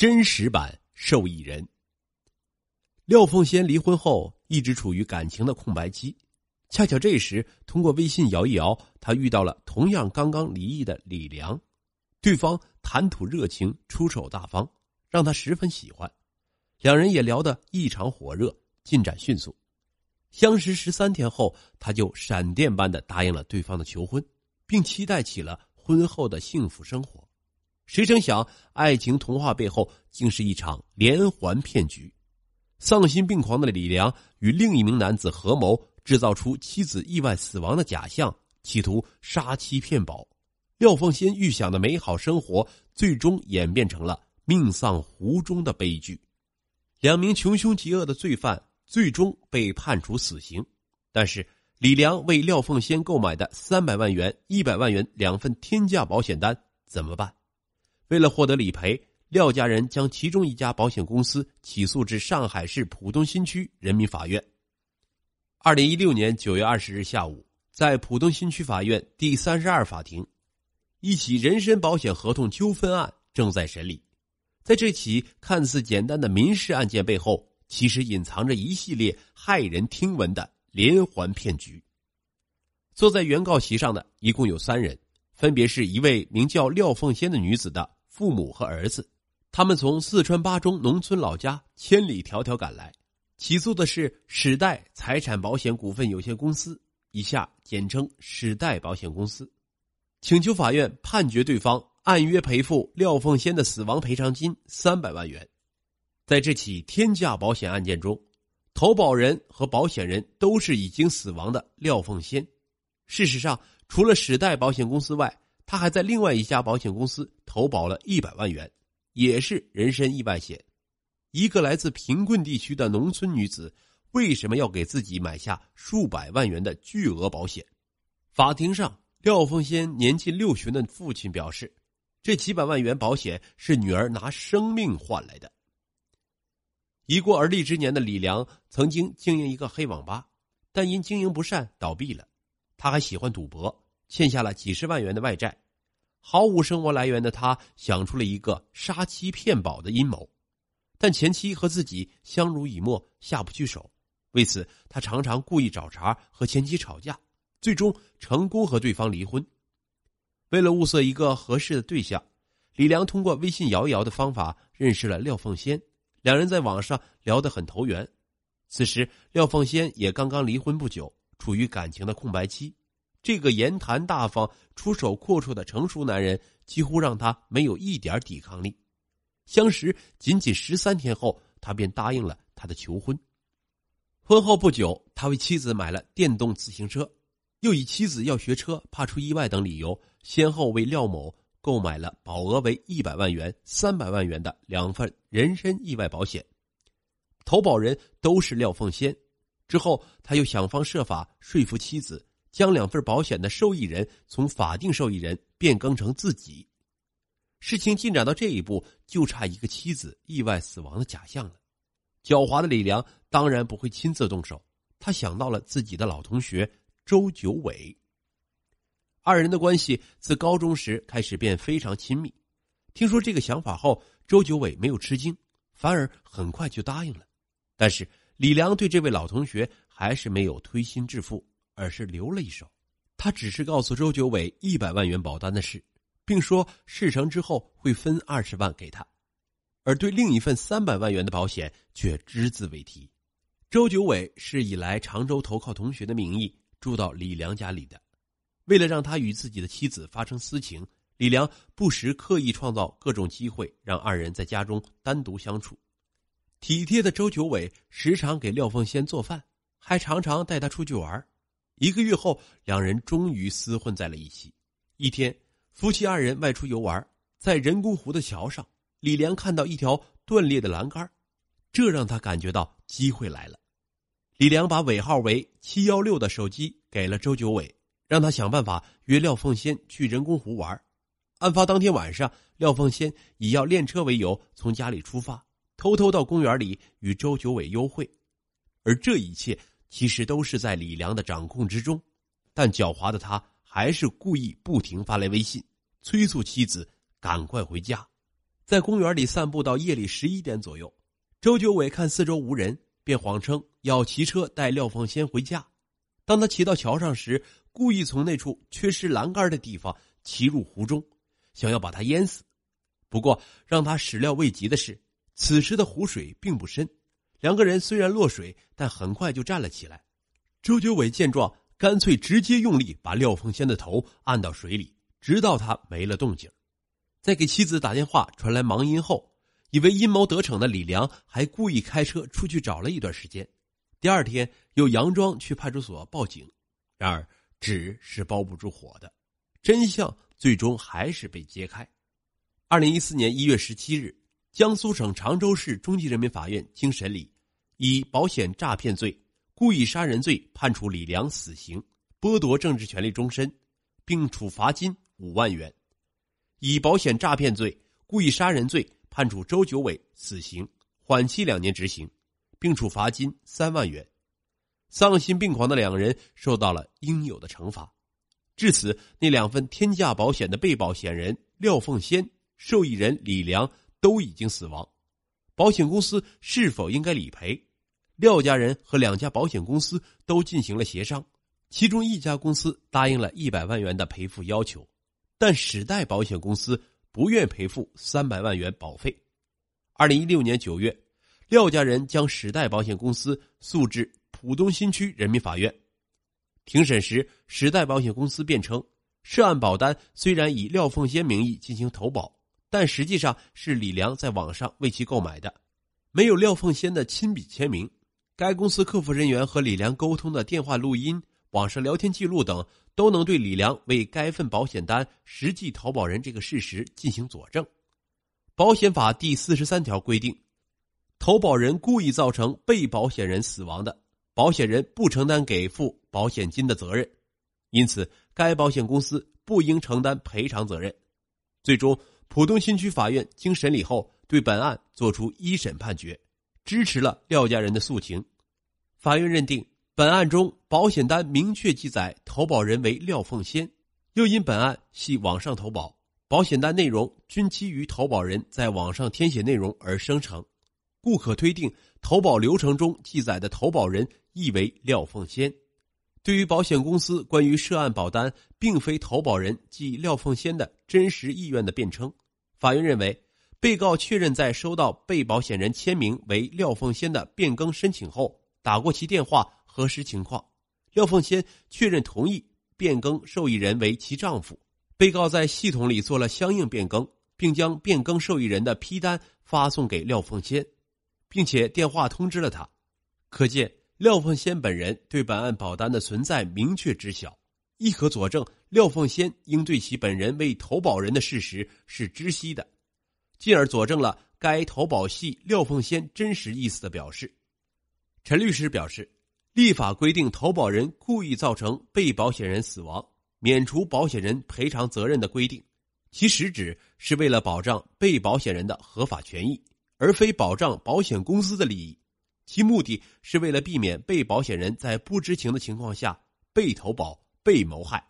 真实版受益人。廖凤仙离婚后一直处于感情的空白期，恰巧这时通过微信摇一摇，她遇到了同样刚刚离异的李良，对方谈吐热情，出手大方，让她十分喜欢，两人也聊得异常火热，进展迅速。相识十三天后，她就闪电般的答应了对方的求婚，并期待起了婚后的幸福生活。谁成想，爱情童话背后竟是一场连环骗局。丧心病狂的李良与另一名男子合谋，制造出妻子意外死亡的假象，企图杀妻骗保。廖凤仙预想的美好生活，最终演变成了命丧湖中的悲剧。两名穷凶极恶的罪犯最终被判处死刑，但是李良为廖凤仙购买的三百万元、一百万元两份天价保险单怎么办？为了获得理赔，廖家人将其中一家保险公司起诉至上海市浦东新区人民法院。二零一六年九月二十日下午，在浦东新区法院第三十二法庭，一起人身保险合同纠纷案正在审理。在这起看似简单的民事案件背后，其实隐藏着一系列骇人听闻的连环骗局。坐在原告席上的一共有三人，分别是一位名叫廖凤仙的女子的。父母和儿子，他们从四川巴中农村老家千里迢迢赶来，起诉的是史代财产保险股份有限公司（以下简称史代保险公司），请求法院判决对方按约赔付廖凤仙的死亡赔偿金三百万元。在这起天价保险案件中，投保人和保险人都是已经死亡的廖凤仙。事实上，除了史代保险公司外，他还在另外一家保险公司投保了一百万元，也是人身意外险。一个来自贫困地区的农村女子，为什么要给自己买下数百万元的巨额保险？法庭上，廖凤仙年近六旬的父亲表示，这几百万元保险是女儿拿生命换来的。已过而立之年的李良曾经经营一个黑网吧，但因经营不善倒闭了。他还喜欢赌博。欠下了几十万元的外债，毫无生活来源的他想出了一个杀妻骗保的阴谋，但前妻和自己相濡以沫，下不去手。为此，他常常故意找茬和前妻吵架，最终成功和对方离婚。为了物色一个合适的对象，李良通过微信摇一摇的方法认识了廖凤仙，两人在网上聊得很投缘。此时，廖凤仙也刚刚离婚不久，处于感情的空白期。这个言谈大方、出手阔绰的成熟男人，几乎让他没有一点抵抗力。相识仅仅十三天后，他便答应了他的求婚。婚后不久，他为妻子买了电动自行车，又以妻子要学车、怕出意外等理由，先后为廖某购买了保额为一百万元、三百万元的两份人身意外保险，投保人都是廖凤仙。之后，他又想方设法说服妻子。将两份保险的受益人从法定受益人变更成自己，事情进展到这一步，就差一个妻子意外死亡的假象了。狡猾的李良当然不会亲自动手，他想到了自己的老同学周九伟。二人的关系自高中时开始便非常亲密。听说这个想法后，周九伟没有吃惊，反而很快就答应了。但是李良对这位老同学还是没有推心置腹。而是留了一手，他只是告诉周九伟一百万元保单的事，并说事成之后会分二十万给他，而对另一份三百万元的保险却只字未提。周九伟是以来常州投靠同学的名义住到李良家里的，为了让他与自己的妻子发生私情，李良不时刻意创造各种机会让二人在家中单独相处。体贴的周九伟时常给廖凤仙做饭，还常常带她出去玩。一个月后，两人终于厮混在了一起。一天，夫妻二人外出游玩，在人工湖的桥上，李良看到一条断裂的栏杆，这让他感觉到机会来了。李良把尾号为七幺六的手机给了周九伟，让他想办法约廖凤仙去人工湖玩。案发当天晚上，廖凤仙以要练车为由从家里出发，偷偷到公园里与周九伟幽会，而这一切。其实都是在李良的掌控之中，但狡猾的他还是故意不停发来微信，催促妻子赶快回家。在公园里散步到夜里十一点左右，周九伟看四周无人，便谎称要骑车带廖凤仙回家。当他骑到桥上时，故意从那处缺失栏杆的地方骑入湖中，想要把他淹死。不过让他始料未及的是，此时的湖水并不深，两个人虽然落水，但很快就站了起来。周九伟见状，干脆直接用力把廖凤仙的头按到水里，直到他没了动静。在给妻子打电话传来忙音后，以为阴谋得逞的李良还故意开车出去找了一段时间。第二天又佯装去派出所报警，然而纸是包不住火的，真相最终还是被揭开。二零一四年一月十七日，江苏省常州市中级人民法院经审理，以保险诈骗罪、故意杀人罪判处李良死刑，剥夺政治权利终身，并处罚金五万元；以保险诈骗罪、故意杀人罪判处周九伟死刑，缓期两年执行，并处罚金三万元。丧心病狂的两人受到了应有的惩罚。至此，那两份天价保险的被保险人廖凤仙。受益人李良都已经死亡，保险公司是否应该理赔？廖家人和两家保险公司都进行了协商，其中一家公司答应了一百万元的赔付要求，但时代保险公司不愿赔付三百万元保费。二零一六年九月，廖家人将时代保险公司诉至浦东新区人民法院。庭审时，时代保险公司辩称，涉案保单虽然以廖凤仙名义进行投保。但实际上是李良在网上为其购买的，没有廖凤仙的亲笔签名。该公司客服人员和李良沟通的电话录音、网上聊天记录等，都能对李良为该份保险单实际投保人这个事实进行佐证。保险法第四十三条规定，投保人故意造成被保险人死亡的，保险人不承担给付保险金的责任，因此该保险公司不应承担赔偿责任。最终。浦东新区法院经审理后，对本案作出一审判决，支持了廖家人的诉请。法院认定，本案中保险单明确记载投保人为廖凤仙，又因本案系网上投保，保险单内容均基于投保人在网上填写内容而生成，故可推定投保流程中记载的投保人亦为廖凤仙。对于保险公司关于涉案保单并非投保人即廖凤仙的真实意愿的辩称，法院认为，被告确认在收到被保险人签名为廖凤仙的变更申请后，打过其电话核实情况，廖凤仙确认同意变更受益人为其丈夫，被告在系统里做了相应变更，并将变更受益人的批单发送给廖凤仙，并且电话通知了他，可见。廖凤仙本人对本案保单的存在明确知晓，亦可佐证廖凤仙应对其本人为投保人的事实是知悉的，进而佐证了该投保系廖凤仙真实意思的表示。陈律师表示，立法规定投保人故意造成被保险人死亡，免除保险人赔偿责任的规定，其实质是为了保障被保险人的合法权益，而非保障保险公司的利益。其目的是为了避免被保险人在不知情的情况下被投保、被谋害。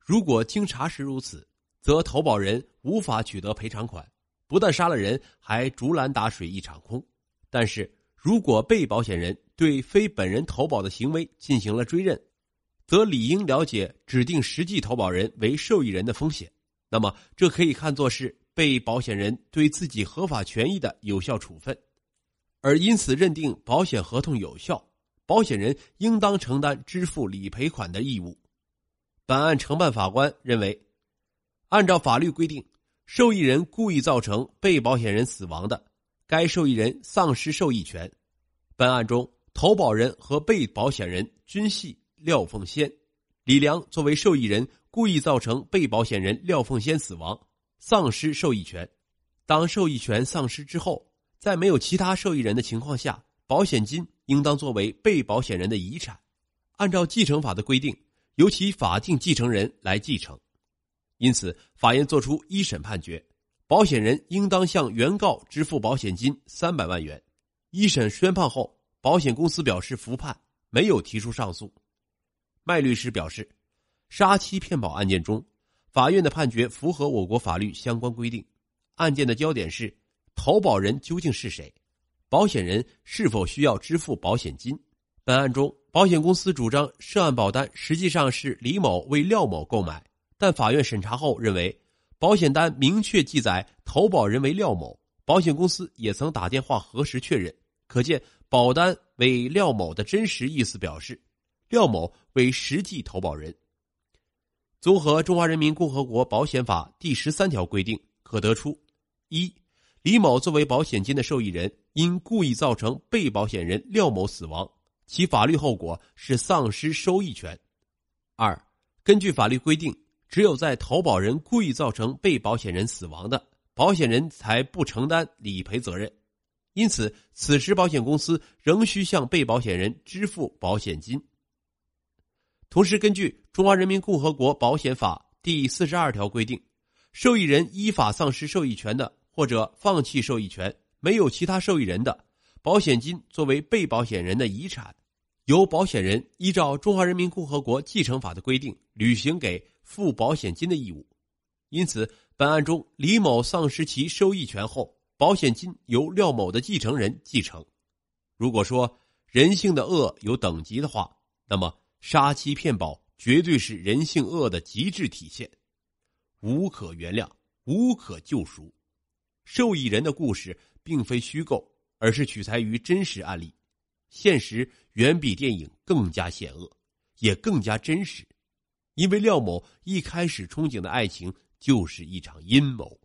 如果经查实如此，则投保人无法取得赔偿款，不但杀了人，还竹篮打水一场空。但是如果被保险人对非本人投保的行为进行了追认，则理应了解指定实际投保人为受益人的风险。那么，这可以看作是被保险人对自己合法权益的有效处分。而因此认定保险合同有效，保险人应当承担支付理赔款的义务。本案承办法官认为，按照法律规定，受益人故意造成被保险人死亡的，该受益人丧失受益权。本案中，投保人和被保险人均系廖凤仙，李良作为受益人故意造成被保险人廖凤仙死亡，丧失受益权。当受益权丧失之后。在没有其他受益人的情况下，保险金应当作为被保险人的遗产，按照继承法的规定，由其法定继承人来继承。因此，法院作出一审判决，保险人应当向原告支付保险金三百万元。一审宣判后，保险公司表示服判，没有提出上诉。麦律师表示，杀妻骗保案件中，法院的判决符合我国法律相关规定。案件的焦点是投保人究竟是谁，保险人是否需要支付保险金。本案中，保险公司主张涉案保单实际上是李某为廖某购买，但法院审查后认为，保险单明确记载投保人为廖某，保险公司也曾打电话核实确认，可见保单为廖某的真实意思表示，廖某为实际投保人。综合《中华人民共和国保险法》第十三条规定，可得出：一、李某作为保险金的受益人，因故意造成被保险人廖某死亡。其法律后果是丧失收益权。二，根据法律规定，只有在投保人故意造成被保险人死亡的，保险人才不承担理赔责任。因此，此时保险公司仍需向被保险人支付保险金。同时，根据《中华人民共和国保险法》第四十二条规定，受益人依法丧失受益权的，或者放弃受益权，没有其他受益人的。保险金作为被保险人的遗产，由保险人依照《中华人民共和国继承法》的规定履行给付保险金的义务。因此，本案中李某丧失其收益权后，保险金由廖某的继承人继承。如果说人性的恶有等级的话，那么杀妻骗保绝对是人性恶的极致体现，无可原谅，无可救赎。受益人的故事并非虚构。而是取材于真实案例，现实远比电影更加险恶，也更加真实，因为廖某一开始憧憬的爱情就是一场阴谋。